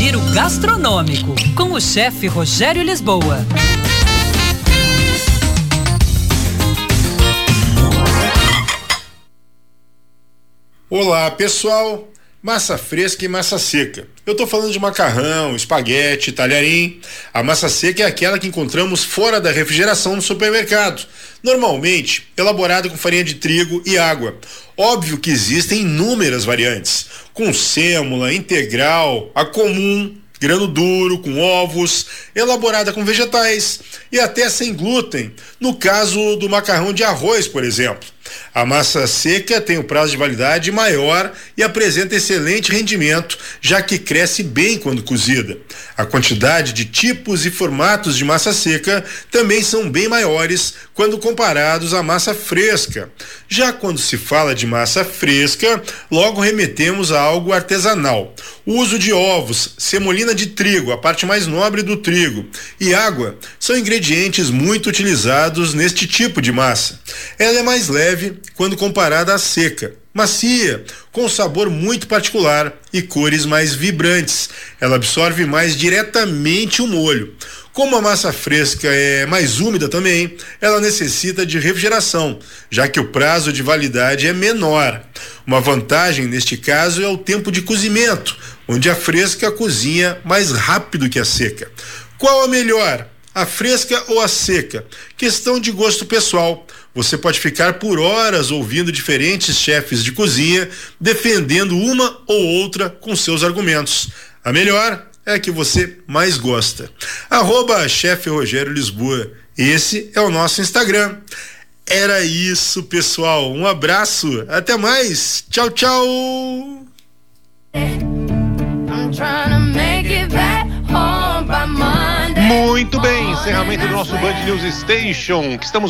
Giro Gastronômico, com o chefe Rogério Lisboa. Olá, pessoal. Massa fresca e massa seca. Eu estou falando de macarrão, espaguete, talharim. A massa seca é aquela que encontramos fora da refrigeração no supermercado, normalmente elaborada com farinha de trigo e água. Óbvio que existem inúmeras variantes, com sêmula, integral, a comum, grano duro, com ovos, elaborada com vegetais e até sem glúten, no caso do macarrão de arroz, por exemplo. A massa seca tem o prazo de validade maior e apresenta excelente rendimento, já que cresce bem quando cozida. A quantidade de tipos e formatos de massa seca também são bem maiores quando comparados à massa fresca. Já quando se fala de massa fresca, logo remetemos a algo artesanal. O uso de ovos, semolina de trigo, a parte mais nobre do trigo, e água são ingredientes muito utilizados neste tipo de massa. Ela é mais leve quando comparada à seca, macia, com sabor muito particular e cores mais vibrantes. Ela absorve mais diretamente o molho. Como a massa fresca é mais úmida também, ela necessita de refrigeração, já que o prazo de validade é menor. Uma vantagem neste caso é o tempo de cozimento, onde a fresca cozinha mais rápido que a seca. Qual a melhor? A fresca ou a seca? Questão de gosto pessoal. Você pode ficar por horas ouvindo diferentes chefes de cozinha defendendo uma ou outra com seus argumentos. A melhor é a que você mais gosta. Arroba chefe Rogério Lisboa. Esse é o nosso Instagram. Era isso, pessoal. Um abraço. Até mais. Tchau, tchau. Muito bem, encerramento do nosso Band News Station, que estamos